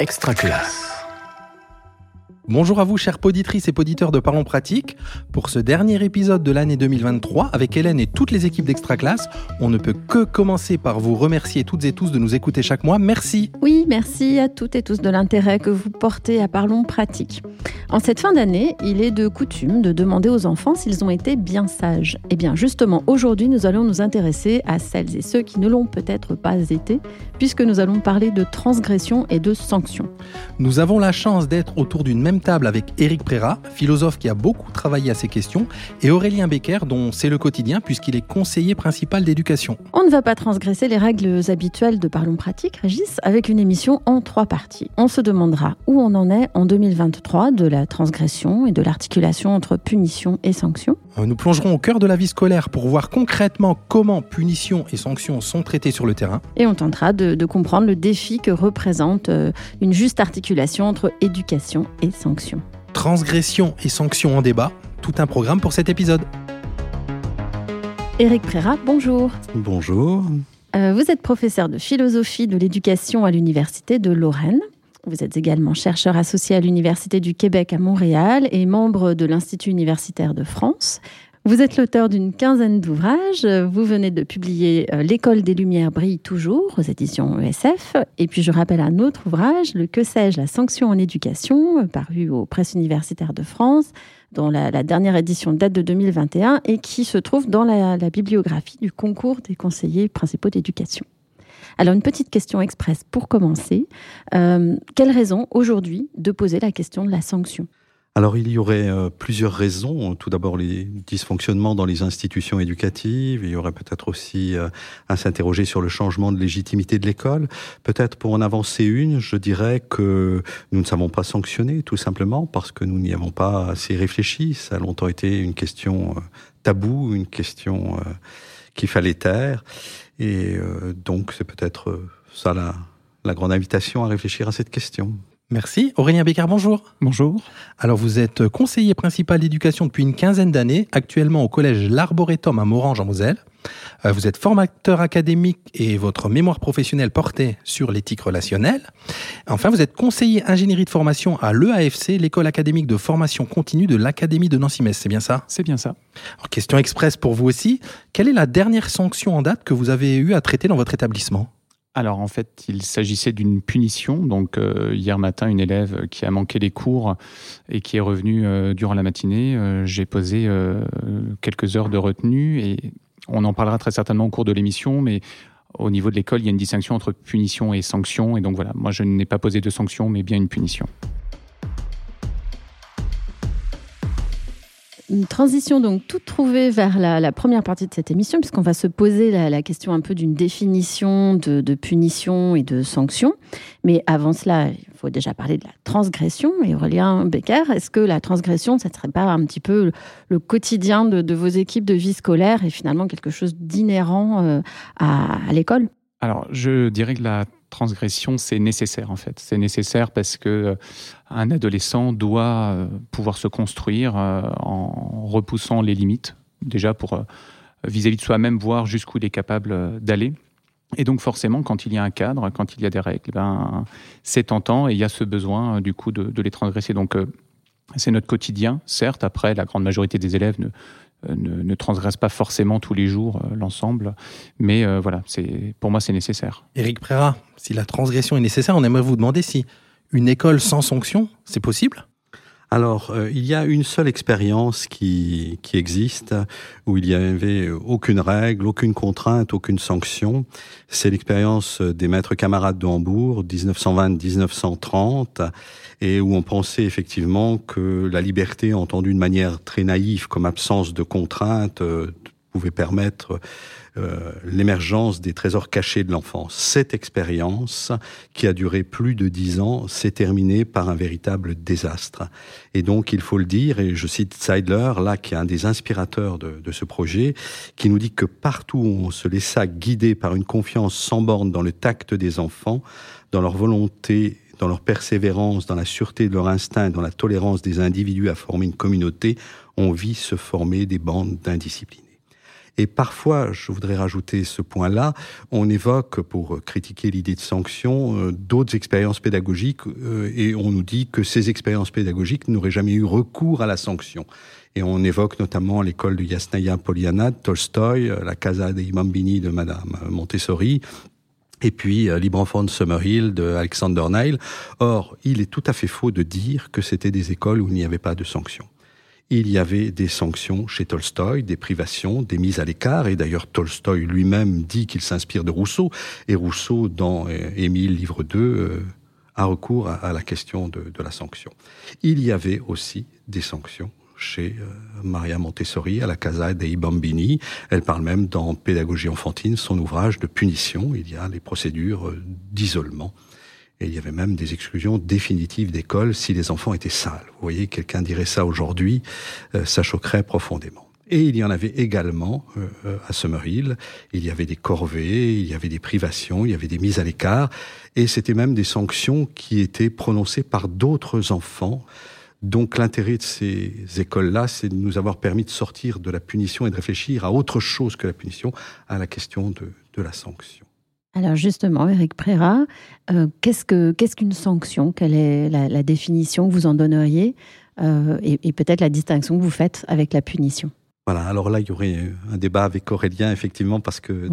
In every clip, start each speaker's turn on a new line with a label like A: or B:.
A: Extra classe.
B: Bonjour à vous, chers poditrices et poditeurs de Parlons Pratique. Pour ce dernier épisode de l'année 2023, avec Hélène et toutes les équipes d'Extra Classe, on ne peut que commencer par vous remercier toutes et tous de nous écouter chaque mois. Merci.
C: Oui, merci à toutes et tous de l'intérêt que vous portez à Parlons Pratique. En cette fin d'année, il est de coutume de demander aux enfants s'ils ont été bien sages. Et eh bien justement, aujourd'hui, nous allons nous intéresser à celles et ceux qui ne l'ont peut-être pas été, puisque nous allons parler de transgression et de sanctions.
B: Nous avons la chance d'être autour d'une même table avec Éric Préra, philosophe qui a beaucoup travaillé à ces questions, et Aurélien Becker, dont c'est le quotidien puisqu'il est conseiller principal d'éducation.
C: On ne va pas transgresser les règles habituelles de Parlons Pratique, Régis, avec une émission en trois parties. On se demandera où on en est en 2023 de la transgression et de l'articulation entre punition et sanction.
B: Euh, nous plongerons au cœur de la vie scolaire pour voir concrètement comment punition et sanctions sont traitées sur le terrain.
C: Et on tentera de, de comprendre le défi que représente euh, une juste articulation entre éducation et sanction.
B: Transgression et sanctions en débat, tout un programme pour cet épisode.
C: Éric Préra, bonjour.
D: Bonjour.
C: Euh, vous êtes professeur de philosophie de l'éducation à l'Université de Lorraine. Vous êtes également chercheur associé à l'Université du Québec à Montréal et membre de l'Institut universitaire de France. Vous êtes l'auteur d'une quinzaine d'ouvrages. Vous venez de publier euh, L'école des Lumières brille toujours aux éditions ESF. Et puis je rappelle un autre ouvrage, Le Que sais-je, la sanction en éducation, paru aux presses universitaires de France, dont la, dernière édition date de 2021 et qui se trouve dans la, bibliographie du concours des conseillers principaux d'éducation. Alors une petite question express pour commencer. Euh, quelle raison aujourd'hui de poser la question de la sanction?
D: Alors il y aurait euh, plusieurs raisons. Tout d'abord les dysfonctionnements dans les institutions éducatives. Il y aurait peut-être aussi euh, à s'interroger sur le changement de légitimité de l'école. Peut-être pour en avancer une, je dirais que nous ne savons pas sanctionner tout simplement parce que nous n'y avons pas assez réfléchi. Ça a longtemps été une question euh, taboue, une question qu'il fallait taire. Et donc c'est peut-être ça la, la grande invitation à réfléchir à cette question.
B: Merci. Aurélien Bécard, bonjour.
E: Bonjour.
B: Alors, vous êtes conseiller principal d'éducation depuis une quinzaine d'années, actuellement au collège L'Arboretum à Morange en Moselle. Euh, vous êtes formateur académique et votre mémoire professionnelle portait sur l'éthique relationnelle. Enfin, vous êtes conseiller ingénierie de formation à l'EAFC, l'école académique de formation continue de l'Académie de Nancy-Metz. C'est bien ça?
E: C'est bien ça.
B: Alors, question express pour vous aussi. Quelle est la dernière sanction en date que vous avez eu à traiter dans votre établissement?
E: Alors en fait, il s'agissait d'une punition. Donc euh, hier matin, une élève qui a manqué les cours et qui est revenue euh, durant la matinée, euh, j'ai posé quelques heures de retenue et on en parlera très certainement au cours de l'émission, mais au niveau de l'école, il y a une distinction entre punition et sanction. Et donc voilà, moi je n'ai pas posé de sanction, mais bien une punition.
C: Une transition donc toute trouvée vers la, première partie de cette émission, puisqu'on va se poser la, question un peu d'une définition de, punition et de sanction. Mais avant cela, il faut déjà parler de la transgression. Et Aurélien Becker, est-ce que la transgression, ça ne serait pas un petit peu le quotidien de, vos équipes de vie scolaire et finalement quelque chose d'inhérent euh, à l'école?
E: Alors, je dirais que la transgression, c'est nécessaire en fait. C'est nécessaire parce que euh, un adolescent doit euh, pouvoir se construire euh, en repoussant les limites, déjà pour vis-à-vis de soi-même voir jusqu'où il est capable d'aller. Et donc forcément, quand il y a un cadre, quand il y a des règles, ben, c'est tentant et il y a ce besoin du coup de, de les transgresser. Donc c'est notre quotidien, certes. Après, la grande majorité des élèves ne, ne, ne, transgresse pas forcément tous les jours euh, l'ensemble, mais euh, voilà, c'est pour moi c'est nécessaire.
B: Éric Préra, si la transgression est nécessaire, on aimerait vous demander si une école sans sanction, c'est possible?
D: Alors, il y a une seule expérience qui, qui existe où il n'y avait aucune règle, aucune contrainte, aucune sanction. C'est l'expérience des maîtres camarades de Hambourg, 1920-1930 et où on pensait effectivement que la liberté, entendue de manière très naïve comme absence de contraintes, euh, pouvait permettre euh, l'émergence des trésors cachés de l'enfance. Cette expérience, qui a duré plus de dix ans, s'est terminée par un véritable désastre. Et donc, il faut le dire, et je cite Seidler, là, qui est un des inspirateurs de, de ce projet, qui nous dit que partout où on se laissa guider par une confiance sans borne dans le tact des enfants, dans leur volonté dans leur persévérance, dans la sûreté de leur instinct, dans la tolérance des individus à former une communauté, on vit se former des bandes d'indisciplinés. Et parfois, je voudrais rajouter ce point-là, on évoque, pour critiquer l'idée de sanction, euh, d'autres expériences pédagogiques, euh, et on nous dit que ces expériences pédagogiques n'auraient jamais eu recours à la sanction. Et on évoque notamment l'école de Yasnaya Poliana, de Tolstoï, la Casa dei Bambini de Madame Montessori, et puis euh, Libre Enfant de Summerhill de Alexander Neil. Or, il est tout à fait faux de dire que c'était des écoles où il n'y avait pas de sanctions. Il y avait des sanctions chez Tolstoï, des privations, des mises à l'écart, et d'ailleurs Tolstoï lui-même dit qu'il s'inspire de Rousseau, et Rousseau, dans euh, Émile, livre 2, euh, a recours à, la question de, de la sanction. Il y avait aussi des sanctions chez euh, Maria Montessori à la Casa dei Bambini. Elle parle même dans Pédagogie enfantine, son ouvrage de punition. Il y a les procédures d'isolement. Et il y avait même des exclusions définitives d'école si les enfants étaient sales. Vous voyez, quelqu'un dirait ça aujourd'hui, euh, ça choquerait profondément. Et il y en avait également à Summerhill. Il y avait des corvées, il y avait des privations, il y avait des mises à l'écart. Et c'était même des sanctions qui étaient prononcées par d'autres enfants donc l'intérêt de ces écoles-là, c'est de nous avoir permis de sortir de la punition et de réfléchir à autre chose que la punition, à la question de, la sanction.
C: Alors justement, Eric Préra, euh, qu'est-ce qu'une sanction? Quelle est la, définition que vous en donneriez euh, et peut-être la distinction que vous faites avec la punition?
D: Voilà, alors là, il y aurait un débat avec Aurélien, effectivement, parce que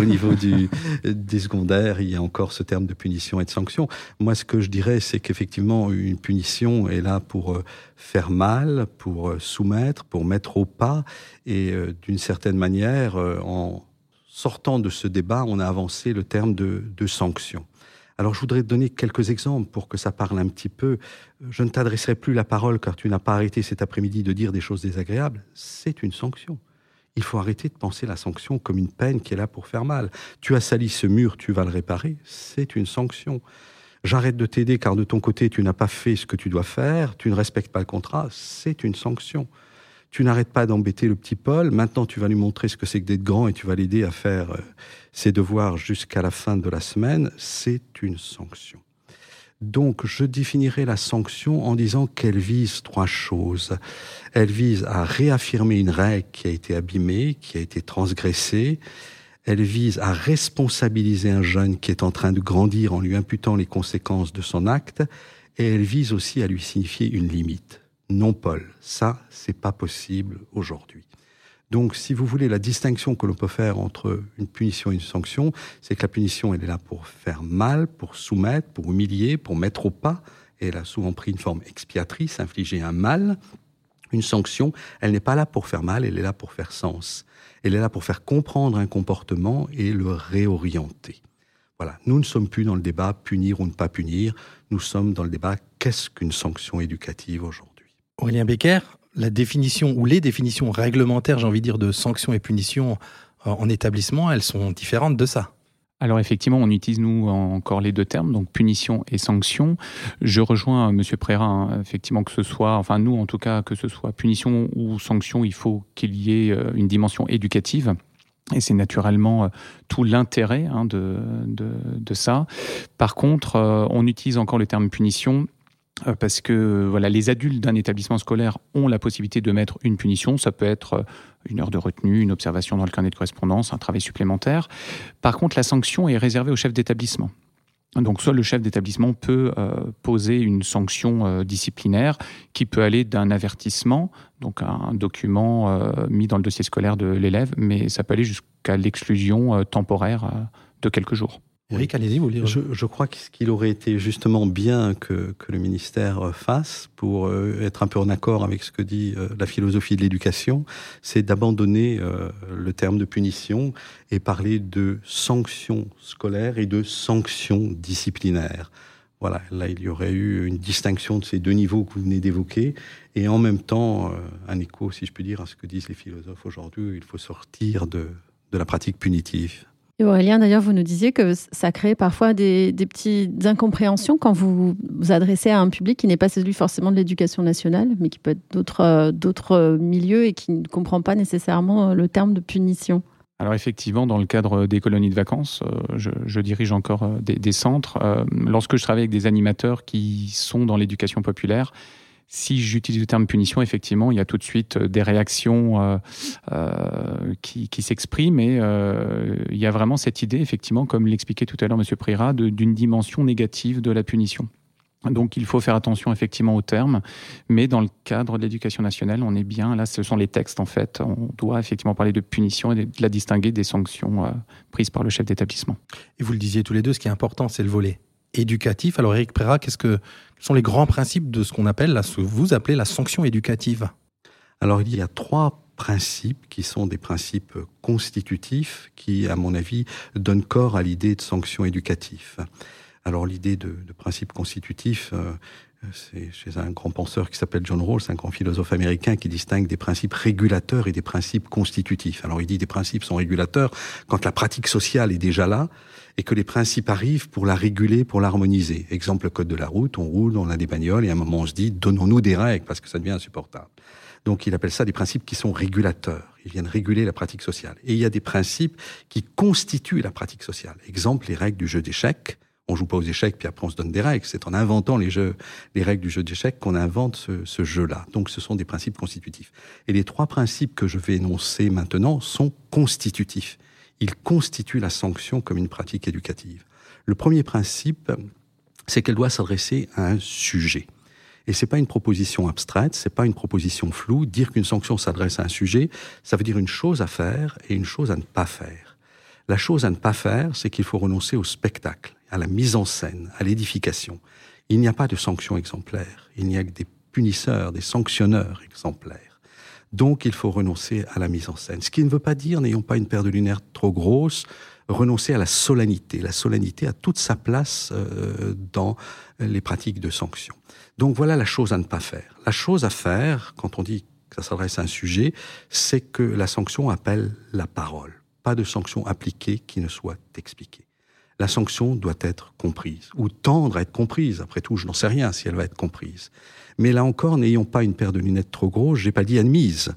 C: Au,
D: niveau du, des secondaires, il y a encore ce terme de punition et de sanction. Moi, ce que je dirais, c'est qu'effectivement, une punition est là pour euh, faire mal, pour soumettre, pour mettre au pas, et d'une certaine manière, en sortant de ce débat, on a avancé le terme de, de sanction. Alors je voudrais te donner quelques exemples pour que ça parle un petit peu. Je ne t'adresserai plus la parole car tu n'as pas arrêté cet après-midi de dire des choses désagréables. C'est une sanction. Il faut arrêter de penser la sanction comme une peine qui est là pour faire mal. Tu as sali ce mur, tu vas le réparer. C'est une sanction. J'arrête de t'aider car de ton côté tu n'as pas fait ce que tu dois faire, tu ne respectes pas le contrat. C'est une sanction tu n'arrêtes pas d'embêter le petit Paul, maintenant tu vas lui montrer ce que c'est que d'être grand et tu vas l'aider à faire euh, ses devoirs jusqu'à la fin de la semaine, c'est une sanction. Donc je définirai la sanction en disant qu'elle vise trois choses. Elle vise à réaffirmer une règle qui a été abîmée, qui a été transgressée. Elle vise à responsabiliser un jeune qui est en train de grandir en lui imputant les conséquences de son acte. Et elle vise aussi à lui signifier une limite non Paul. Ça, c'est pas possible aujourd'hui. Donc, si vous voulez, la distinction que l'on peut faire entre une punition et une sanction, c'est que la punition, elle est là pour faire mal, pour soumettre, pour humilier, pour mettre au pas. Et elle a souvent pris une forme expiatrice, infliger un mal. Une sanction, elle n'est pas là pour faire mal, elle est là pour faire sens. Elle est là pour faire comprendre un comportement et le réorienter. Voilà, nous ne sommes plus dans le débat punir ou ne pas punir, nous sommes dans le débat qu'est-ce qu'une sanction éducative aujourd'hui?
B: Aurélien Becker, la définition ou les définitions réglementaires, j'ai envie de dire, de sanctions et punitions euh, en établissement, elles sont différentes de ça.
E: Alors effectivement, on utilise nous encore les deux termes, donc punition et sanction. Je rejoins Monsieur Préra, hein, effectivement que ce soit, enfin nous en tout cas, que ce soit punition ou sanction, il faut qu'il y ait euh, une dimension éducative. Et c'est naturellement euh, tout l'intérêt hein, de, ça. Par contre, on utilise encore le terme punition euh, parce que voilà, les adultes d'un établissement scolaire ont la possibilité de mettre une punition. Ça peut être euh, une heure de retenue, une observation dans le carnet de correspondance, un travail supplémentaire. Par contre, la sanction est réservée au chef d'établissement. Donc, soit le chef d'établissement peut euh, poser une sanction disciplinaire qui peut aller d'un avertissement, donc un document mis dans le dossier scolaire de l'élève, mais ça peut aller jusqu'à l'exclusion temporaire de quelques jours.
B: Eric, allez-y, vous lire.
D: Je, je, crois que ce qu'il aurait été justement bien que, que, le ministère fasse pour euh, être un peu en accord avec ce que dit euh, la philosophie de l'éducation, c'est d'abandonner euh, le terme de punition et parler de sanctions scolaires et de sanctions disciplinaires. Voilà, là il y aurait eu une distinction de ces deux niveaux que vous venez d'évoquer, et en même temps un écho, si je puis dire, à ce que disent les philosophes aujourd'hui, il faut sortir de, de la pratique punitive.
C: Aurélien, d'ailleurs, vous nous disiez que ça crée parfois des, petites incompréhensions quand vous vous adressez à un public qui n'est pas celui forcément de l'éducation nationale, mais qui peut être d'autres, d'autres milieux et qui ne comprend pas nécessairement le terme de punition.
E: Alors effectivement, dans le cadre des colonies de vacances, euh, je, dirige encore euh, des, centres. Euh, lorsque je travaille avec des animateurs qui sont dans l'éducation populaire, si j'utilise le terme punition, effectivement, il y a tout de suite euh, des réactions euh, euh, qui, s'expriment et il y a vraiment cette idée, effectivement, comme l'expliquait tout à l'heure M. Prira, d'une dimension négative de la punition. Donc il faut faire attention effectivement aux termes, mais dans le cadre de l'éducation nationale, on est bien, là ce sont les textes en fait, on doit effectivement parler de punition et de la distinguer des sanctions prises par le chef d'établissement.
B: Et vous le disiez tous les deux, ce qui est important, c'est le volet éducatif. Alors Eric Préra, qu'est-ce que quels sont les grands principes de ce qu'on appelle, ce que vous appelez la sanction éducative?
D: Alors il y a trois principes qui sont des principes constitutifs qui, à mon avis, donnent corps à l'idée de sanction éducative. Alors l'idée de, de, principe constitutif, euh, c'est chez un grand penseur qui s'appelle John Rawls, un grand philosophe américain qui distingue des principes régulateurs et des principes constitutifs. Alors il dit des principes sont régulateurs quand la pratique sociale est déjà là et que les principes arrivent pour la réguler, pour l'harmoniser. Exemple, le code de la route, on roule, on a des bagnoles et à un moment on se dit donnons-nous des règles parce que ça devient insupportable. Donc il appelle ça des principes qui sont régulateurs. Ils viennent réguler la pratique sociale. Et il y a des principes qui constituent la pratique sociale. Exemple, les règles du jeu d'échecs on joue pas aux échecs puis après on se donne des règles. C'est en inventant les jeux, les règles du jeu d'échecs qu'on invente ce, ce jeu-là. Donc ce sont des principes constitutifs. Et les trois principes que je vais énoncer maintenant sont constitutifs. Ils constituent la sanction comme une pratique éducative. Le premier principe, c'est qu'elle doit s'adresser à un sujet. Et c'est pas une proposition abstraite, c'est pas une proposition floue. Dire qu'une sanction s'adresse à un sujet, ça veut dire une chose à faire et une chose à ne pas faire. La chose à ne pas faire, c'est qu'il faut renoncer au spectacle à la mise en scène, à l'édification. Il n'y a pas de sanctions exemplaires, il n'y a que des punisseurs, des sanctionneurs exemplaires. Donc il faut renoncer à la mise en scène. Ce qui ne veut pas dire, n'ayons pas une paire de lunettes trop grosse, renoncer à la solennité. La solennité a toute sa place euh, dans les pratiques de sanctions. Donc voilà la chose à ne pas faire. La chose à faire, quand on dit que ça s'adresse à un sujet, c'est que la sanction appelle la parole. Pas de sanction appliquée qui ne soit expliquée la sanction doit être comprise, ou tendre à être comprise. Après tout, je n'en sais rien si elle va être comprise. Mais là encore, n'ayons pas une paire de lunettes trop grosses, j'ai pas dit admise.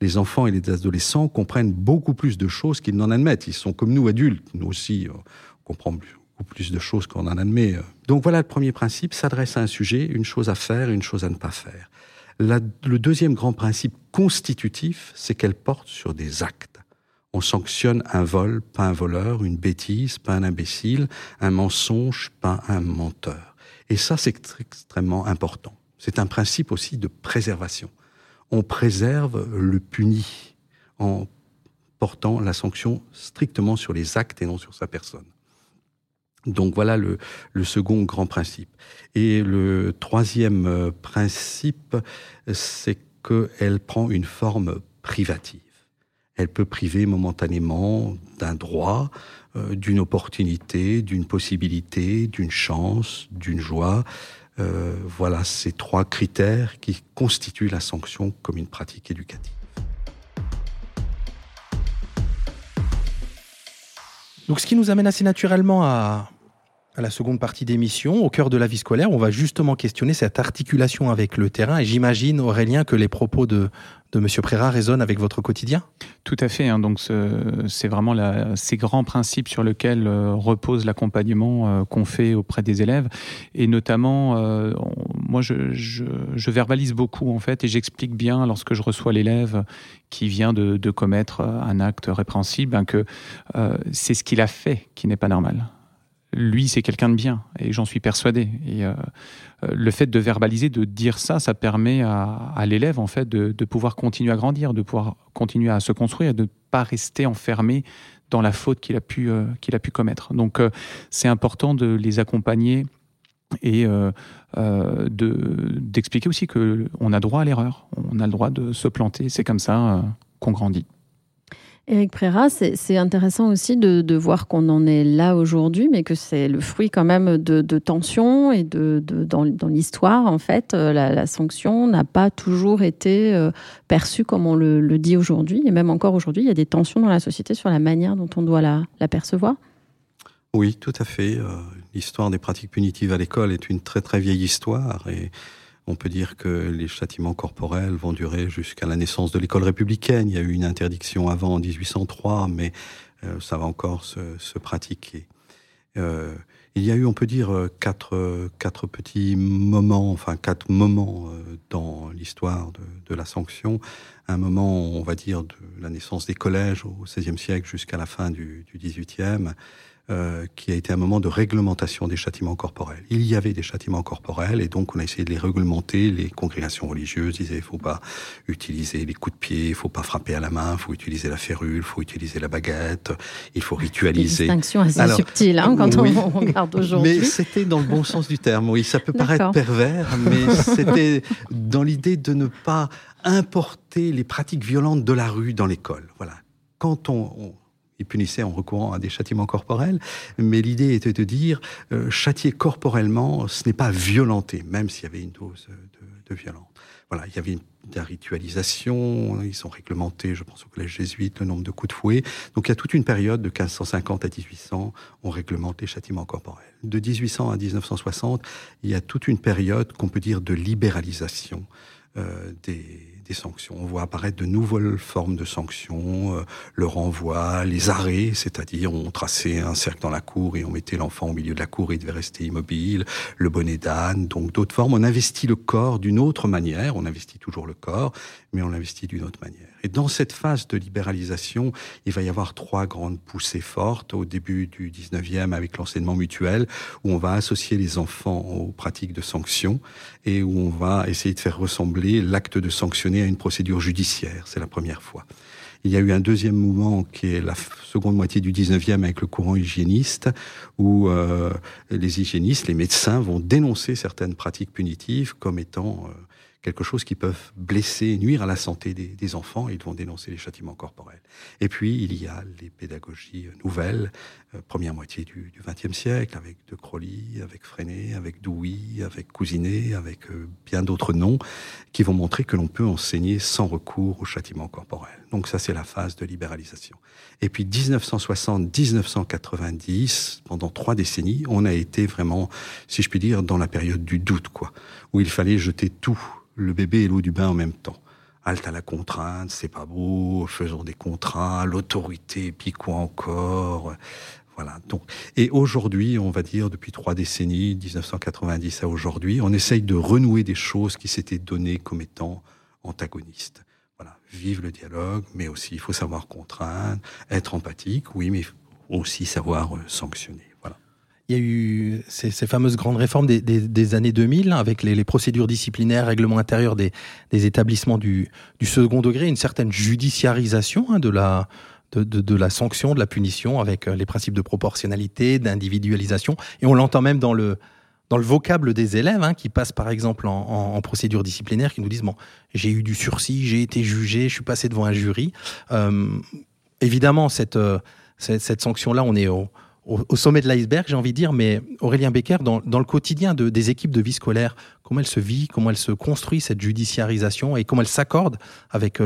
D: Les enfants et les adolescents comprennent beaucoup plus de choses qu'ils n'en admettent. Ils sont comme nous adultes. Nous aussi, on comprend beaucoup plus de choses qu'on en admet. Donc voilà le premier principe, s'adresse à un sujet, une chose à faire une chose à ne pas faire. le deuxième grand principe constitutif, c'est qu'elle porte sur des actes on sanctionne un vol, pas un voleur, une bêtise, pas un imbécile, un mensonge, pas un menteur. Et ça, c'est extrêmement important. C'est un principe aussi de préservation. On préserve le puni en portant la sanction strictement sur les actes et non sur sa personne. Donc voilà le, second grand principe. Et le troisième euh, principe, c'est qu'elle prend une forme privative. Elle peut priver momentanément d'un droit, euh, d'une opportunité, d'une possibilité, d'une chance, d'une joie. Euh, voilà ces trois critères qui constituent la sanction comme une pratique éducative.
B: Donc ce qui nous amène assez naturellement à, à la seconde partie d'émission, au cœur de la vie scolaire, on va justement questionner cette articulation avec le terrain. Et j'imagine, Aurélien, que les propos de, de M. Préra résonnent avec votre quotidien?
E: Tout à fait. Hein. donc, c'est vraiment ces grands principes sur lesquels euh, repose l'accompagnement euh, qu'on fait auprès des élèves. Et notamment, euh, moi, je, verbalise beaucoup, en fait, et j'explique bien lorsque je reçois l'élève qui vient de, de, commettre un acte répréhensible, hein, que c'est ce qu'il a fait qui n'est pas normal lui, c'est quelqu'un de bien, et j'en suis persuadé. Et euh, euh, le fait de verbaliser, de dire ça, ça permet à, l'élève, en fait, de, pouvoir continuer à grandir, de pouvoir continuer à se construire, de ne pas rester enfermé dans la faute qu'il a pu euh, commettre. Donc, c'est important de les accompagner et d'expliquer aussi que on a droit à l'erreur, on a le droit de se planter. C'est comme ça qu'on grandit.
C: Éric Préra, c'est intéressant aussi de, voir qu'on en est là aujourd'hui, mais que c'est le fruit quand même de, tensions et de, dans, l'histoire, en fait, euh, la, sanction n'a pas toujours été euh, perçue comme on le, dit aujourd'hui, et même encore aujourd'hui, il y a des tensions dans la société sur la manière dont on doit la, la percevoir.
D: Oui, tout à fait. Euh, l'histoire des pratiques punitives à l'école est une très très vieille histoire et on peut dire que les châtiments corporels vont durer jusqu'à la naissance de l'école républicaine. Il y a eu une interdiction avant en 1803, mais euh, ça va encore se, pratiquer. Euh, il y a eu, on peut dire, quatre, quatre petits moments, enfin quatre moments dans l'histoire de, de, la sanction. Un moment, on va dire, de la naissance des collèges au XVIe siècle jusqu'à la fin du, du XVIIIe, euh, qui a été un moment de réglementation des châtiments corporels. Il y avait des châtiments corporels et donc on a essayé de les réglementer. Les congrégations religieuses disaient il faut pas utiliser les coups de pied, il faut pas frapper à la main, il faut utiliser la férule, il faut utiliser la baguette, il faut ritualiser.
C: Des distinctions assez subtiles hein, quand on regarde aujourd'hui.
D: Mais c'était dans le bon sens du terme. Oui, ça peut paraître pervers, mais c'était dans l'idée de ne pas importer les pratiques violentes de la rue dans l'école. Voilà. Quand on il punissait en recourant à des châtiments corporels, mais l'idée était de dire euh, châtier corporellement, ce n'est pas violenter, même s'il y avait une dose de, violence. Voilà, il y avait une, de la ritualisation, ils ont réglementé, je pense au collège jésuite, le nombre de coups de fouet. Donc il y a toute une période de 1550 à 1800, on réglemente les châtiments corporels. De 1800 à 1960, il y a toute une période qu'on peut dire de libéralisation euh, des des sanctions. On voit apparaître de nouvelles formes de sanctions, euh, le renvoi, les arrêts, c'est-à-dire on traçait un cercle dans la cour et on mettait l'enfant au milieu de la cour et il devait rester immobile, le bonnet d'âne, donc d'autres formes. On investit le corps d'une autre manière, on investit toujours le corps, mais on l'investit d'une autre manière. Et dans cette phase de libéralisation, il va y avoir trois grandes poussées fortes au début du 19e avec l'enseignement mutuel, où on va associer les enfants aux pratiques de sanctions et où on va essayer de faire ressembler l'acte de sanctionner à une procédure judiciaire. C'est la première fois. Il y a eu un deuxième mouvement qui est la seconde moitié du 19e avec le courant hygiéniste, où euh, les hygiénistes, les médecins vont dénoncer certaines pratiques punitives comme étant euh, quelque chose qui peuvent blesser, nuire à la santé des, enfants, ils vont dénoncer les châtiments corporels. Et puis, il y a les pédagogies nouvelles, première moitié du XXe siècle, avec De Crowley, avec Freinet, avec Douy, avec Cousinet, avec euh, bien d'autres noms, qui vont montrer que l'on peut enseigner sans recours au châtiment corporel. Donc ça, c'est la phase de libéralisation. Et puis 1960-1990, pendant trois décennies, on a été vraiment, si je puis dire, dans la période du doute, quoi, où il fallait jeter tout le bébé et l'eau du bain en même temps. Halte à la contrainte, c'est pas beau, faisons des contrats, l'autorité, puis quoi encore. Voilà. Donc, et aujourd'hui, on va dire depuis trois décennies, 1990 à aujourd'hui, on essaye de renouer des choses qui s'étaient données comme étant antagonistes. Voilà. Vive le dialogue, mais aussi il faut savoir contraindre, être empathique, oui, mais aussi savoir euh, sanctionner
B: il y a eu ces, fameuses grandes réformes des, années 2000 hein, avec les, procédures disciplinaires, règlements intérieurs des, établissements du, second degré, une certaine judiciarisation hein, de, la, de, la sanction, de la punition avec euh, les principes de proportionnalité, d'individualisation. Et on l'entend même dans le, dans le vocable des élèves hein, qui passent par exemple en, procédure disciplinaire, qui nous disent, bon, j'ai eu du sursis, j'ai été jugé, je suis passé devant un jury. Euh, évidemment, cette, euh, cette, cette sanction-là, on est au sommet de l'iceberg, j'ai envie de dire, mais Aurélien Becker, dans, le quotidien de, des équipes de vie scolaire, comment elle se vit, comment elle se construit, cette judiciarisation, et comment elle s'accorde avec,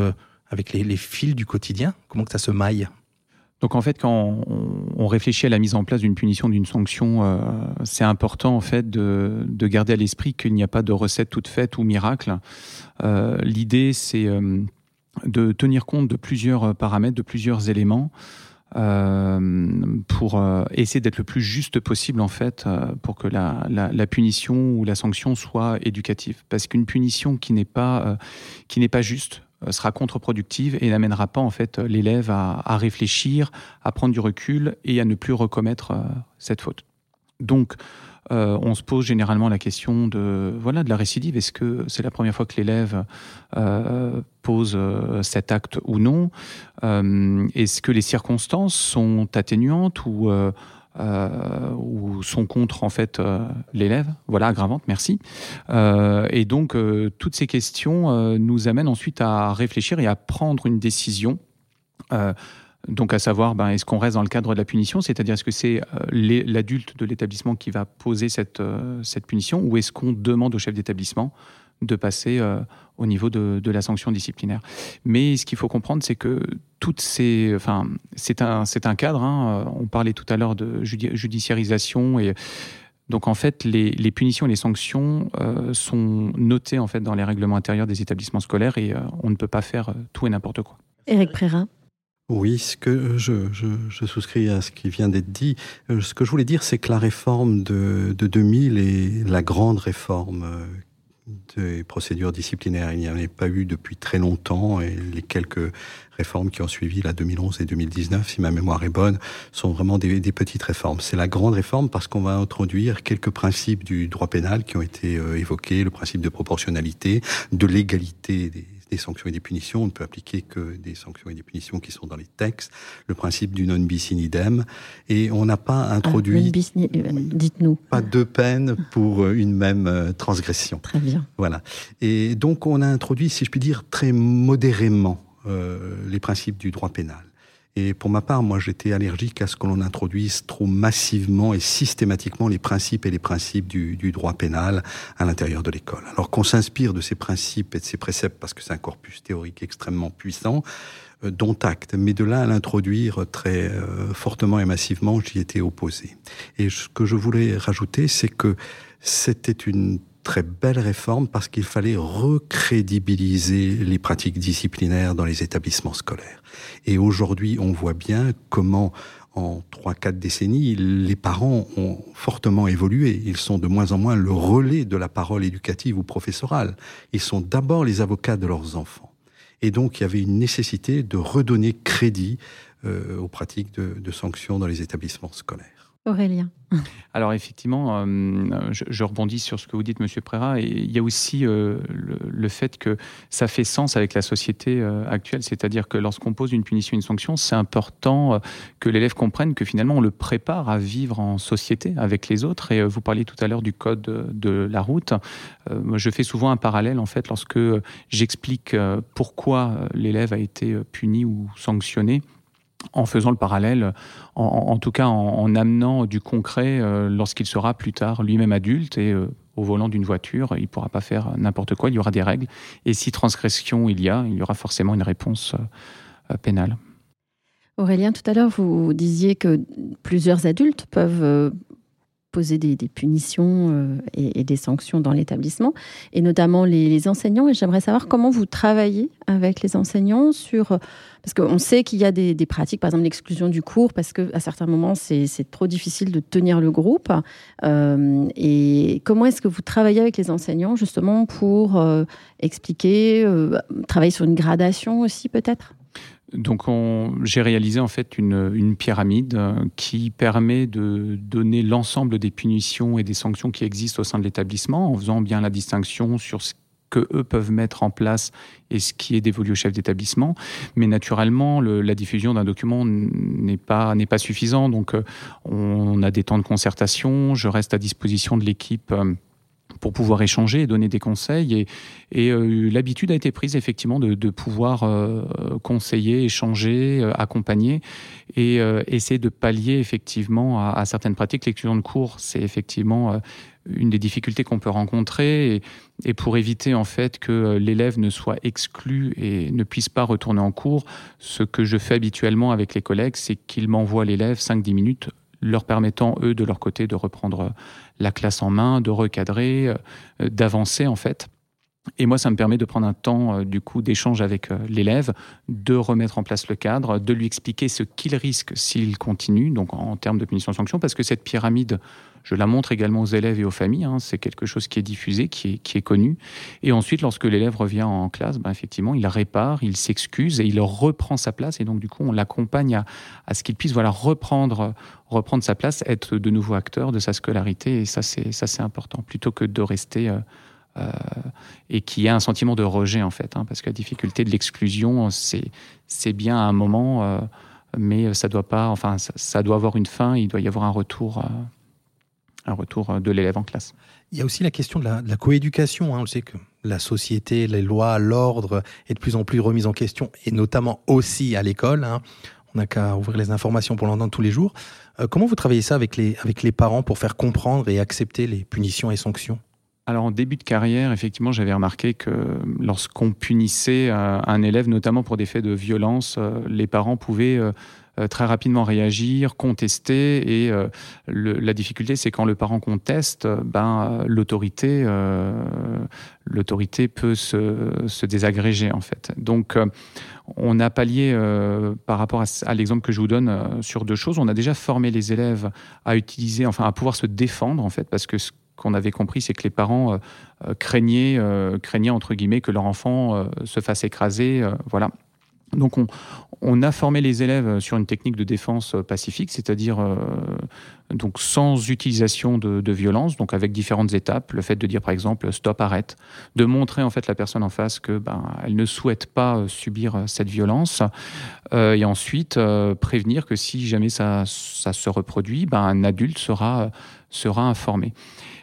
B: avec les, fils du quotidien Comment que ça se maille?
E: Donc en fait, quand on, réfléchit à la mise en place d'une punition, d'une sanction, euh, c'est important en fait de, garder à l'esprit qu'il n'y a pas de recette toute faite ou miracle. Euh, l'idée, c'est de tenir compte de plusieurs paramètres, de plusieurs éléments. Euh, pour euh, essayer d'être le plus juste possible en fait euh, pour que la, la, punition ou la sanction soit éducative parce qu'une punition qui n'est pas qui n'est pas juste sera contre-productive et n'amènera pas en fait l'élève à, réfléchir, à prendre du recul et à ne plus recommettre cette faute. Donc euh, on se pose généralement la question de voilà de la récidive. Est-ce que c'est la première fois que l'élève euh, pose euh, cet acte ou non? Est-ce que les circonstances sont atténuantes ou ou sont contre en fait l'élève, voilà aggravantes, merci. et donc toutes ces questions nous amènent ensuite à réfléchir et à prendre une décision donc, à savoir, ben, est-ce qu'on reste dans le cadre de la punition, c'est-à-dire est-ce que c'est euh, l'adulte de l'établissement qui va poser cette, euh, cette punition, ou est-ce qu'on demande au chef d'établissement de passer euh, au niveau de, de, la sanction disciplinaire. Mais ce qu'il faut comprendre, c'est que toutes ces, enfin, c'est un, c'est un cadre. Hein, on parlait tout à l'heure de judiciarisation et donc en fait, les, les punitions et les sanctions sont notées en fait dans les règlements intérieurs des établissements scolaires et on ne peut pas faire tout et n'importe quoi.
C: Éric Prérin.
D: Oui, ce que je, je, souscris à ce qui vient d'être dit. Euh, ce que je voulais dire, c'est que la réforme de, de 2000 est la grande réforme euh, des procédures disciplinaires. Il n'y en avait pas eu depuis très longtemps et les quelques réformes qui ont suivi, la 2011 et 2019, si ma mémoire est bonne, sont vraiment des, des petites réformes. C'est la grande réforme parce qu'on va introduire quelques principes du droit pénal qui ont été euh, évoqués, le principe de proportionnalité, de l'égalité des des sanctions et des punitions. On ne peut appliquer que des sanctions et des punitions qui sont dans les textes. Le principe du non bis in idem. Et on n'a pas ah, introduit.
C: Euh, dites-nous.
D: Pas deux peines pour euh, une même euh, transgression.
C: Très bien.
D: Voilà. Et donc on a introduit, si je puis dire, très modérément les principes du droit pénal. Et pour ma part, moi, j'étais allergique à ce que l'on introduise trop massivement et systématiquement les principes et les principes du, droit pénal à l'intérieur de l'école. Alors qu'on s'inspire de ces principes et de ces préceptes parce que c'est un corpus théorique extrêmement puissant, euh, dont acte. Mais de là à l'introduire très euh, fortement et massivement, j'y étais opposé. Et ce que je voulais rajouter, c'est que c'était une très belle réforme parce qu'il fallait recrédibiliser les pratiques disciplinaires dans les établissements scolaires. Et aujourd'hui, on voit bien comment en trois, quatre décennies, les parents ont fortement évolué. Ils sont de moins en moins le relais de la parole éducative ou professorale. Ils sont d'abord les avocats de leurs enfants. Et donc, il y avait une nécessité de redonner crédit euh, aux pratiques de sanctions dans les établissements scolaires.
C: Aurélien.
E: Alors effectivement, euh, je, rebondis sur ce que vous dites, Monsieur Préra, et il y a aussi euh, le, fait que ça fait sens avec la société euh, actuelle, c'est-à-dire que lorsqu'on pose une punition, une sanction, c'est important que l'élève comprenne que finalement on le prépare à vivre en société avec les autres. Et vous parliez tout à l'heure du code de la route. je fais souvent un parallèle en fait lorsque j'explique pourquoi l'élève a été puni ou sanctionné en faisant le parallèle, en, tout cas en, amenant du concret euh, lorsqu'il sera plus tard lui-même adulte et euh, au volant d'une voiture, il ne pourra pas faire n'importe quoi, il y aura des règles. Et si transgression il y a, il y aura forcément une réponse euh, pénale.
C: Aurélien, tout à l'heure, vous disiez que plusieurs adultes peuvent poser des, punitions et, des sanctions dans l'établissement, et notamment les enseignants. Et j'aimerais savoir comment vous travaillez avec les enseignants sur parce qu'on sait qu'il y a des, pratiques, par exemple l'exclusion du cours, parce qu'à certains moments, c'est trop difficile de tenir le groupe. Euh, et comment est-ce que vous travaillez avec les enseignants, justement, pour euh, expliquer, euh, travailler sur une gradation aussi, peut-être?
E: Donc j'ai réalisé en fait une, pyramide qui permet de donner l'ensemble des punitions et des sanctions qui existent au sein de l'établissement en faisant bien la distinction sur ce que eux peuvent mettre en place et ce qui est dévolu au chef d'établissement. Mais naturellement, la diffusion d'un document n'est pas n'est pas suffisant. Donc, euh, on a des temps de concertation. Je reste à disposition de l'équipe. Euh, pour pouvoir échanger et donner des conseils. Et, et euh, l'habitude a été prise effectivement de, pouvoir conseiller, échanger, accompagner et essayer de pallier effectivement à, certaines pratiques. L'exclusion de cours, c'est effectivement une des difficultés qu'on peut rencontrer et, pour éviter en fait que euh, l'élève ne soit exclu et ne puisse pas retourner en cours, ce que je fais habituellement avec les collègues, c'est qu'ils m'envoient l'élève 5-10 minutes leur permettant, eux, de leur côté, de reprendre la classe en main, de recadrer, euh, d'avancer, en fait. Et moi, ça me permet de prendre un temps, euh, du coup, d'échange avec l'élève, de remettre en place le cadre, de lui expliquer ce qu'il risque s'il continue, donc en termes de punition-sanction, parce que cette pyramide je la montre également aux élèves et aux familles. Hein. C'est quelque chose qui est diffusé, qui est, connu. Et ensuite, lorsque l'élève revient en classe, ben effectivement, il répare, il s'excuse et il reprend sa place. Et donc, du coup, on l'accompagne à, ce qu'il puisse voilà, reprendre, sa place, être de nouveau acteur de sa scolarité. Et ça, c'est, ça, c'est important, plutôt que de rester. Euh, euh, et qui a un sentiment de rejet en fait, hein, parce que la difficulté de l'exclusion, c'est bien à un moment, euh, mais ça doit pas, enfin ça, doit avoir une fin, il doit y avoir un retour un retour euh, de l'élève en classe.
B: Il y a aussi la question de la, coéducation. Hein. On sait que la société, les lois, l'ordre est de plus en plus remise en question, et notamment aussi à l'école. Hein. On n'a qu'à ouvrir les informations pour l'entendre tous les jours. Euh, comment vous travaillez ça avec les parents pour faire comprendre et accepter les punitions et sanctions?
E: Alors en début de carrière, effectivement, j'avais remarqué que lorsqu'on punissait euh, un élève, notamment pour des faits de violence, les parents pouvaient très rapidement réagir, contester. Et la difficulté, c'est quand le parent conteste, ben, l'autorité, l'autorité peut se, se, désagréger en fait. Donc, on a pallié par rapport à, l'exemple que je vous donne sur deux choses. On a déjà formé les élèves à utiliser, enfin à pouvoir se défendre en fait, parce que ce qu'on avait compris, c'est que les parents craignaient, craignaient entre guillemets que leur enfant se fasse écraser, voilà. Donc on, a formé les élèves sur une technique de défense pacifique, c'est-à-dire euh, sans utilisation de, violence, donc avec différentes étapes. Le fait de dire par exemple stop, arrête, de montrer en fait la personne en face que ben elle ne souhaite pas euh, subir euh, cette violence, et ensuite prévenir que si jamais ça, se reproduit, ben un adulte sera informé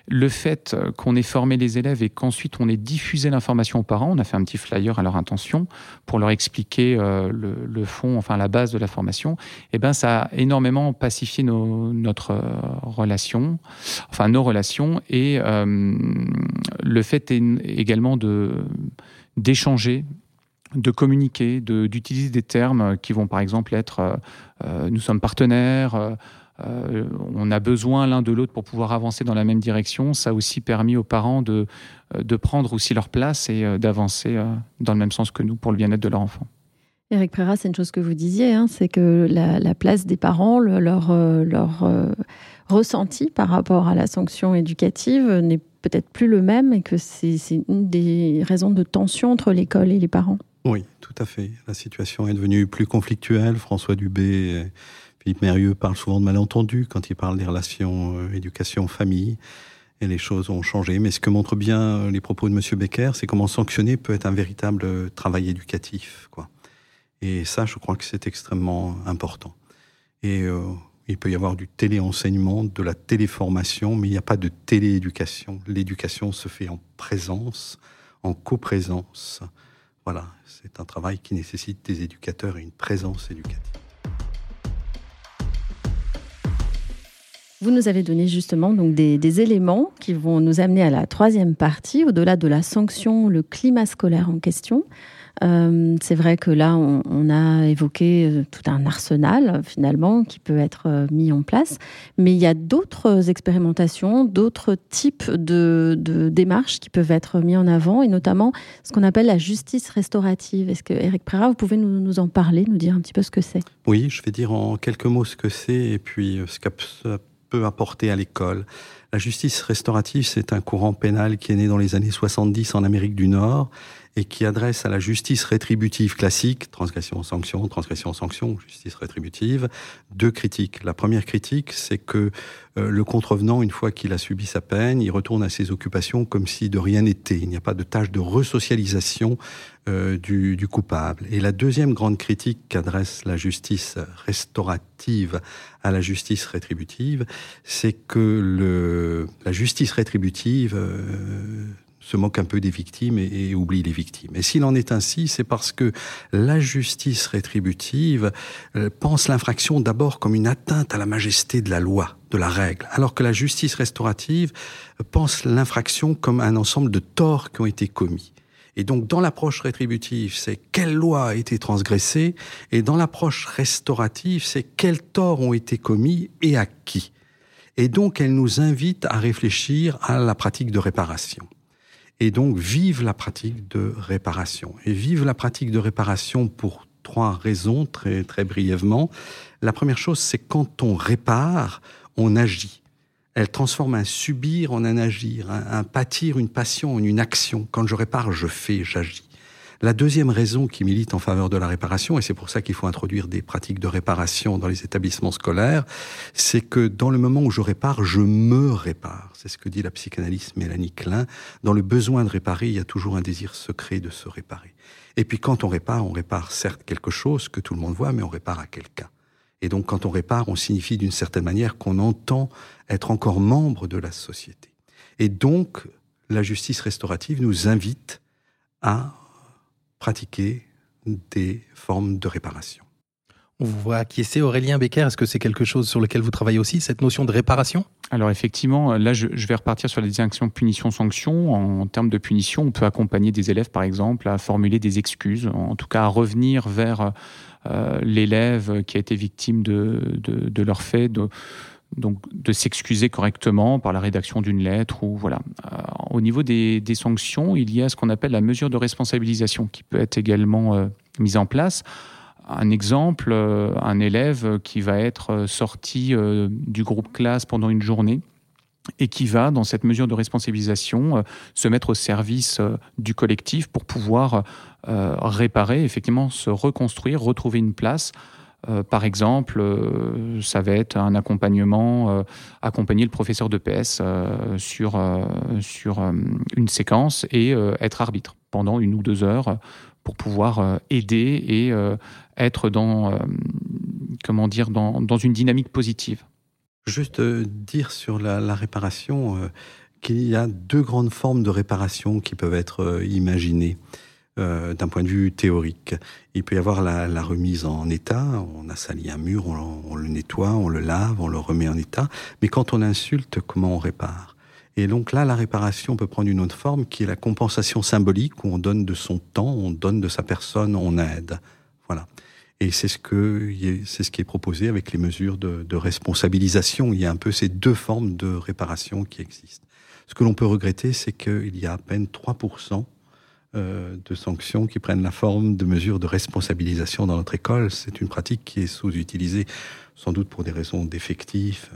E: le fait qu'on ait formé les élèves et qu'ensuite on ait diffusé l'information aux parents, on a fait un petit flyer à leur intention pour leur expliquer euh, le, fond, enfin la base de la formation, eh ben ça a énormément pacifié notre euh, relation, enfin nos relations et euh, le fait également de d'échanger de communiquer, d'utiliser des termes qui vont par exemple être nous sommes partenaires, euh, on a besoin l'un de l'autre pour pouvoir avancer dans la même direction. Ça a aussi permis aux parents de, euh, de prendre aussi leur place et euh, d'avancer dans le même sens que nous pour le bien-être de leur enfant.
C: Eric Préra, c'est une chose que vous disiez, hein, c'est que la, place des parents, leur, leur ressenti par rapport à la sanction éducative n'est peut-être plus le même et que c'est une des raisons de tension entre l'école et les parents.
D: Oui, tout à fait. La situation est devenue plus conflictuelle. François Dubé Philippe Mérieux parle souvent de malentendus quand il parle des relations euh, éducation-famille. Et les choses ont changé. Mais ce que montrent bien euh, les propos de M. Becker, c'est comment sanctionner peut être un véritable euh, travail éducatif. Quoi. Et ça, je crois que c'est extrêmement important. Et il peut y avoir du téléenseignement, de la téléformation, mais il n'y a pas de télééducation. L'éducation se fait en présence, en coprésence. Voilà, c'est un travail qui nécessite des éducateurs et une présence éducative.
C: Vous nous avez donné justement donc des, éléments qui vont nous amener à la troisième partie, au-delà de la sanction, le climat scolaire en question. Euh, c'est vrai que là, on, a évoqué euh, tout un arsenal finalement qui peut être euh, mis en place, mais il y a d'autres expérimentations, d'autres types de, démarches qui peuvent être mis en avant, et notamment ce qu'on appelle la justice restaurative. Est-ce que Eric Préra, vous pouvez nous, nous, en parler, nous dire un petit peu ce que c'est?
D: Oui, je vais dire en quelques mots ce que c'est et puis ce qu'a peut apporter à l'école. La justice restaurative, c'est un courant pénal qui est né dans les années 70 en Amérique du Nord et qui adresse à la justice rétributive classique, transgression, sanction, transgression, sanction, justice rétributive, deux critiques. La première critique, c'est que euh, le contrevenant, une fois qu'il a subi sa peine, il retourne à ses occupations comme si de rien n'était. Il n'y a pas de tâche de resocialisation euh, du, du, coupable. Et la deuxième grande critique qu'adresse la justice restaurative à la justice rétributive, c'est que le, la justice rétributive euh, se moque un peu des victimes et, oublie les victimes. Et s'il en est ainsi, c'est parce que la justice rétributive euh, pense l'infraction d'abord comme une atteinte à la majesté de la loi, de la règle, alors que la justice restaurative pense l'infraction comme un ensemble de torts qui ont été commis. Et donc, dans l'approche rétributive, c'est quelle loi a été transgressée, et dans l'approche restaurative, c'est quels torts ont été commis et à qui. Et donc, elle nous invite à réfléchir à la pratique de réparation et donc vive la pratique de réparation. Et vive la pratique de réparation pour trois raisons, très, très brièvement. La première chose, c'est quand on répare, on agit. Elle transforme un subir en un agir, un, un pâtir, une passion en une action. Quand je répare, je fais, j'agis. La deuxième raison qui milite en faveur de la réparation, et c'est pour ça qu'il faut introduire des pratiques de réparation dans les établissements scolaires, c'est que dans le moment où je répare, je me répare. C'est ce que dit la psychanalyste Mélanie Klein. Dans le besoin de réparer, il y a toujours un désir secret de se réparer. Et puis quand on répare, on répare certes quelque chose que tout le monde voit, mais on répare à quelqu'un. Et donc quand on répare, on signifie d'une certaine manière qu'on entend être encore membre de la société. Et donc la justice restaurative nous invite à pratiquer des formes de réparation.
B: On vous voit acquiescer, Aurélien Becker. Est-ce que c'est quelque chose sur lequel vous travaillez aussi, cette notion de réparation?
E: Alors effectivement, là, je, vais repartir sur la distinction punition-sanction. En, termes de punition, on peut accompagner des élèves, par exemple, à formuler des excuses, en tout cas à revenir vers l'élève qui a été victime de, de, leur fait, de, donc de s'excuser correctement par la rédaction d'une lettre ou voilà. au niveau des, sanctions, il y a ce qu'on appelle la mesure de responsabilisation qui peut être également mise en place. Un exemple, un élève qui va être sorti du groupe classe pendant une journée et qui va, dans cette mesure de responsabilisation, euh, se mettre au service euh, du collectif pour pouvoir euh, réparer, effectivement, se reconstruire, retrouver une place. Par exemple, ça va être un accompagnement, accompagner le professeur de PS sur, sur une séquence et être arbitre pendant une ou deux heures pour pouvoir aider et être dans, comment dire, dans, dans une dynamique positive.
D: Juste euh, dire sur la, réparation euh, qu'il y a deux grandes formes de réparation qui peuvent être euh, d'un point de vue théorique. Il peut y avoir la, remise en état, on a sali un mur, on, le nettoie, on le lave, on le remet en état, mais quand on insulte, comment on répare? Et donc là, la réparation peut prendre une autre forme qui est la compensation symbolique où on donne de son temps, on donne de sa personne, on aide. Voilà. Et c'est ce que c'est ce qui est proposé avec les mesures de, de, responsabilisation. Il y a un peu ces deux formes de réparation qui existent. Ce que l'on peut regretter, c'est qu'il y a à peine 3% euh, de sanctions qui prennent la forme de mesures de responsabilisation dans notre école. C'est une pratique qui est sous-utilisée, sans doute pour des raisons d'effectifs,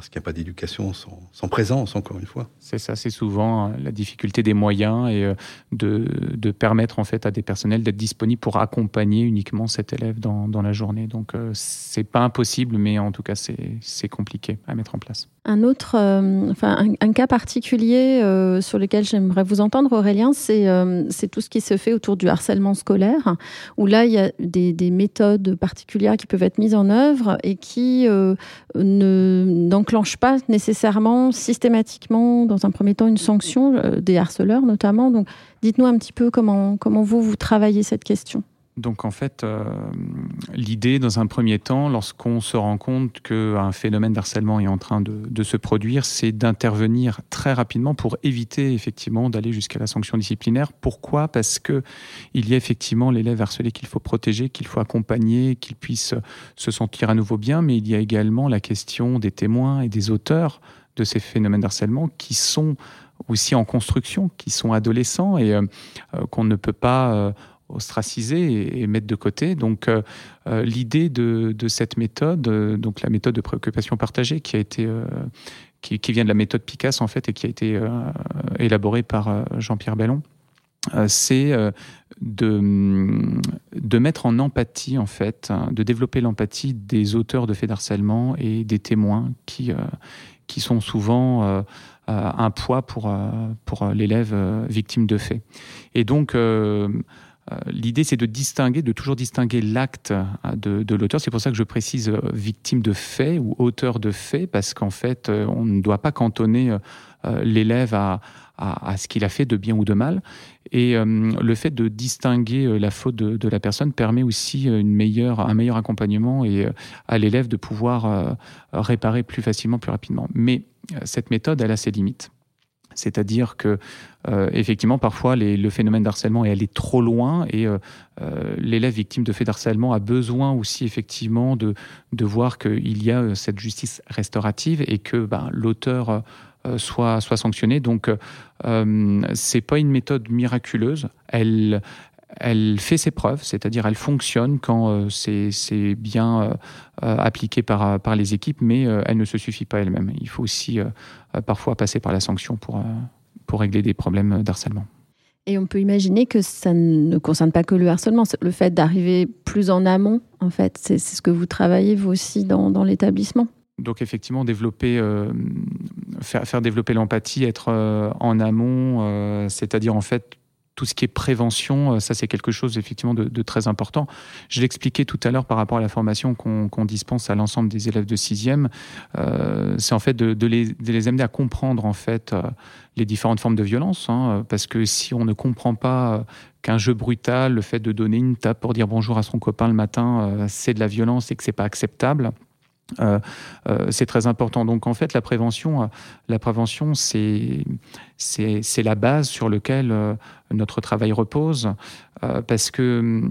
D: parce qu'il n'y a pas d'éducation sans, présence, encore une fois.
E: C'est ça, c'est souvent euh, la difficulté des moyens et euh, de, de, permettre en fait à des personnels d'être disponibles pour accompagner uniquement cet élève dans, dans la journée. Donc euh, c'est pas impossible, mais en tout cas c'est compliqué à mettre en place.
C: Un autre, enfin un, cas particulier sur lequel j'aimerais vous entendre, Aurélien, c'est c'est tout ce qui se fait autour du harcèlement scolaire, où là il y a des, des méthodes particulières qui peuvent être mises en œuvre et qui ne n'enclenche pas nécessairement systématiquement, dans un premier temps, une sanction euh, des harceleurs notamment. Donc, dites-nous un petit peu comment, comment vous, vous travaillez cette question.
E: Donc en fait, euh, l'idée dans un premier temps, lorsqu'on se rend compte qu'un phénomène d'harcèlement est en train de, se produire, c'est d'intervenir très rapidement pour éviter effectivement d'aller jusqu'à la sanction disciplinaire. Pourquoi? Parce que il y a effectivement l'élève harcelé qu'il faut protéger, qu'il faut accompagner, qu'il puisse se sentir à nouveau bien, mais il y a également la question des témoins et des auteurs de ces phénomènes d'harcèlement qui sont aussi en construction, qui sont adolescents et euh, euh, qu'on ne peut pas ostraciser et, mettre de côté. Donc euh, euh, l'idée de, cette méthode, euh, donc la méthode de préoccupation partagée qui a été qui, vient de la méthode Picasso en fait et qui a été élaborée par Jean-Pierre Bellon, c'est de, de mettre en empathie, en fait, hein, de développer l'empathie des auteurs de faits d'harcèlement et des témoins qui, qui sont souvent un poids pour, pour l'élève victime de faits. Et donc, l'idée, c'est de distinguer, de toujours distinguer l'acte euh, de, l'auteur. C'est pour ça que je précise euh, victime de fait ou auteur de fait, parce qu'en fait, on ne doit pas cantonner l'élève à, ce qu'il a fait de bien ou de mal. Et le fait de distinguer la faute de, la personne permet aussi une meilleure, un meilleur accompagnement et à l'élève de pouvoir réparer plus facilement, plus rapidement. Mais cette méthode, elle a ses limites. C'est-à-dire que euh, effectivement, parfois, le phénomène d'harcèlement est allé trop loin et euh, euh, l'élève victime de fait d'harcèlement a besoin aussi effectivement de, de voir qu'il y a cette justice restaurative et que ben, l'auteur soit, soit sanctionné. Donc, c'est pas une méthode miraculeuse. Elle, elle fait ses preuves, c'est-à-dire elle fonctionne quand euh, c'est bien euh, euh, appliqué par, par les équipes, mais elle ne se suffit pas elle-même. Il faut aussi parfois passer par la sanction pour, pour régler des problèmes d'harcèlement.
C: Et on peut imaginer que ça ne concerne pas que le harcèlement, le fait d'arriver plus en amont, en fait, c'est ce que vous travaillez vous aussi dans, dans l'établissement.
E: Donc effectivement, développer, faire, faire, développer l'empathie, être en amont, c'est-à-dire en fait tout ce qui est prévention, euh, ça c'est quelque chose effectivement de, très important. Je l'expliquais tout à l'heure par rapport à la formation qu'on dispense à l'ensemble des élèves de sixième. Euh, c'est en fait de, les, amener à comprendre en fait euh, les différentes formes de violence, hein, parce que si on ne comprend pas qu'un jeu brutal, le fait de donner une tape pour dire bonjour à son copain le matin, c'est de la violence et que c'est pas acceptable Euh, euh, c'est très important. Donc en fait, la prévention, euh, la prévention, c'est c'est la base sur laquelle notre travail repose, parce que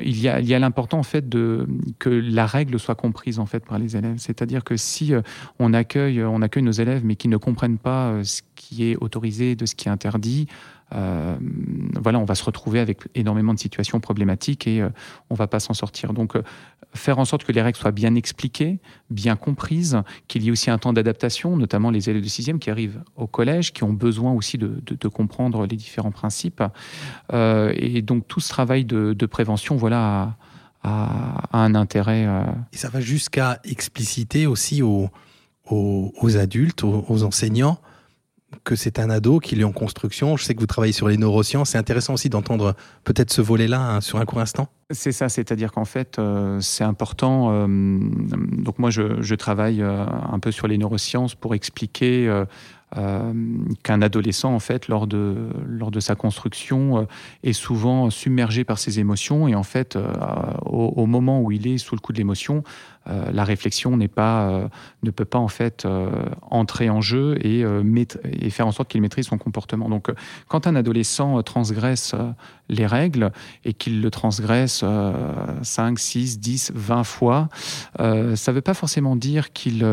E: a il y a l'important en fait de que la règle soit comprise en fait par les élèves. C'est-à-dire que si on accueille on accueille nos élèves mais qui ne comprennent pas ce qui est autorisé de ce qui est interdit, euh, voilà, on va se retrouver avec énormément de situations problématiques et euh, on va pas s'en sortir. Donc, euh, faire en sorte que les règles soient bien expliquées, bien comprises, qu'il y ait aussi un temps d'adaptation, notamment les élèves de sixième qui arrivent au collège, qui ont besoin aussi de, comprendre les différents principes. et donc, tout ce travail de, prévention, voilà, a, un intérêt.
B: Et ça va jusqu'à expliciter aussi aux, adultes, aux enseignants, que c'est un ado qui est en construction. Je sais que vous travaillez sur les neurosciences. C'est intéressant aussi d'entendre peut-être ce volet-là hein, sur un court instant.
E: C'est ça, c'est-à-dire qu'en fait, euh, c'est important. Euh, donc moi, je, travaille euh, un peu sur les neurosciences pour expliquer qu'un adolescent, en fait, lors de, lors de sa construction, est souvent submergé par ses émotions. Et en fait, au, moment où il est sous le coup de l'émotion, euh, la réflexion euh, ne peut pas en fait euh, entrer en jeu et, et faire en sorte qu'il maîtrise son comportement. Donc, quand un adolescent transgresse les règles et qu'il le transgresse 5, 6, 10, 20 fois, ça ne veut pas forcément dire qu'il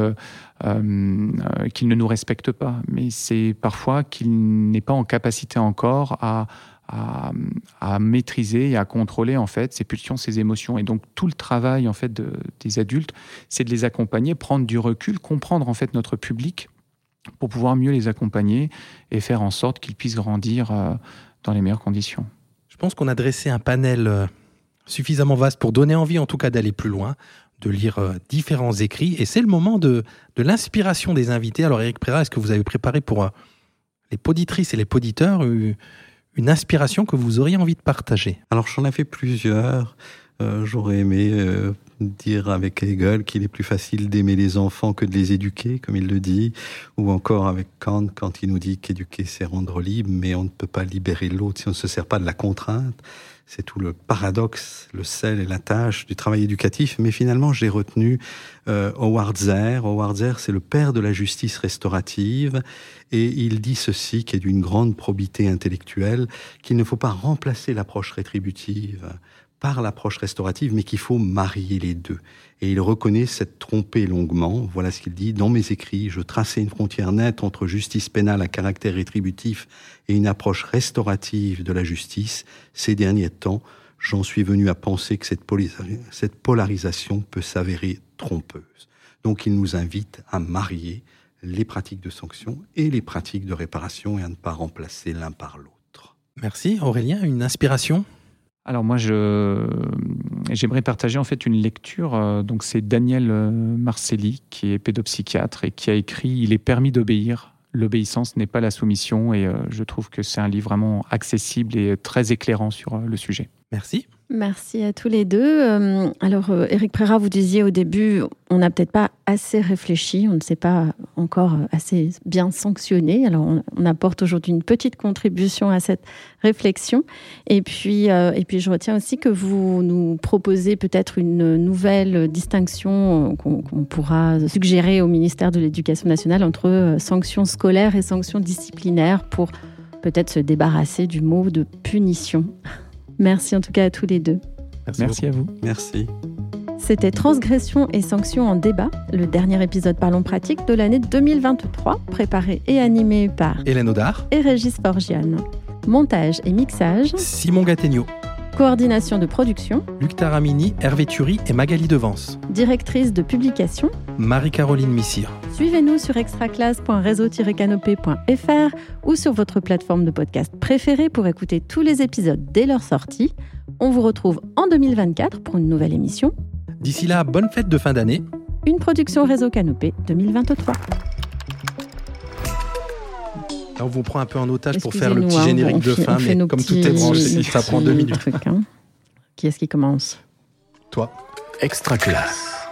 E: qu'il ne nous respecte pas, mais c'est parfois qu'il n'est pas en capacité encore à, à, maîtriser et à contrôler en fait ses pulsions, ses émotions. Et donc tout le travail en fait des adultes, c'est de les accompagner, prendre du recul, comprendre en fait notre public pour pouvoir mieux les accompagner et faire en sorte qu'ils puissent grandir euh, dans les meilleures conditions.
B: Je pense qu'on a dressé un panel euh, suffisamment vaste pour donner envie en tout cas d'aller plus loin, de lire euh, différents écrits. Et c'est le moment de, de l'inspiration des invités. Alors Eric Préra, est-ce que vous avez préparé pour les poditrices et les poditeurs une inspiration que vous auriez envie de partager?
D: Alors j'en ai fait plusieurs. Euh, j'aurais aimé euh, dire avec Hegel qu'il est plus facile d'aimer les enfants que de les éduquer, comme il le dit, ou encore avec Kant quand il nous dit qu'éduquer c'est rendre libre, mais on ne peut pas libérer l'autre si on ne se sert pas de la contrainte. C'est tout le paradoxe, le sel et la tâche du travail éducatif. Mais finalement, j'ai retenu euh, Howard Zer. Howard Zer, c'est le père de la justice restaurative. Et il dit ceci, qui est d'une grande probité intellectuelle, qu'il ne faut pas remplacer l'approche rétributive par l'approche restaurative, mais qu'il faut marier les deux. Et il reconnaît cette trompée longuement. Voilà ce qu'il dit. Dans mes écrits, je traçais une frontière nette entre justice pénale à caractère rétributif et une approche restaurative de la justice. Ces derniers temps, j'en suis venu à penser que cette, cette polarisation peut s'avérer trompeuse. Donc il nous invite à marier les pratiques de sanction et les pratiques de réparation et à ne pas remplacer l'un par l'autre.
B: Merci. Aurélien, une inspiration?
E: Alors moi, j'aimerais partager en fait une lecture. Euh, donc c'est Daniel euh, Marcelli qui est pédopsychiatre et qui a écrit Il est permis d'obéir. L'obéissance n'est pas la soumission et euh, je trouve que c'est un livre vraiment accessible et très éclairant sur le sujet.
B: Merci.
C: Merci à tous les deux. Euh, alors, Eric euh, Préra, vous disiez au début, on n'a peut-être pas assez réfléchi, on ne s'est pas encore assez bien sanctionné. Alors, on, apporte aujourd'hui une petite contribution à cette réflexion. Et puis, euh, et puis je retiens aussi que vous nous proposez peut-être une nouvelle distinction qu'on pourra suggérer au ministère de l'Éducation nationale entre sanctions scolaires et sanctions disciplinaires pour peut-être se débarrasser du mot de punition. Merci en tout cas à tous les deux.
E: Merci, à vous.
D: Merci.
C: C'était Transgression et sanctions en débat, le dernier épisode Parlons pratique de l'année 2023, préparé et animé par
B: Hélène Audard
C: et Régis Forgiane. Montage et mixage
B: Simon Gattegno.
C: Coordination de production
B: Luc Taramini, Hervé Thury et Magali Devance.
C: Directrice de publication
B: Marie-Caroline Missire.
C: Suivez-nous sur extraclasse.réseau-canopé.fr ou sur votre plateforme de podcast préférée pour écouter tous les épisodes dès leur sortie. On vous retrouve en 2024 pour une nouvelle émission.
B: D'ici là, bonne fête de fin d'année.
C: Une production Réseau Canopé 2023.
B: On vous prend un peu en otage pour faire le petit hein, générique de fin, mais comme tout est branché, ça prend deux minutes.
C: Hein. Qui est-ce qui commence?
B: Toi.
A: Extra classe.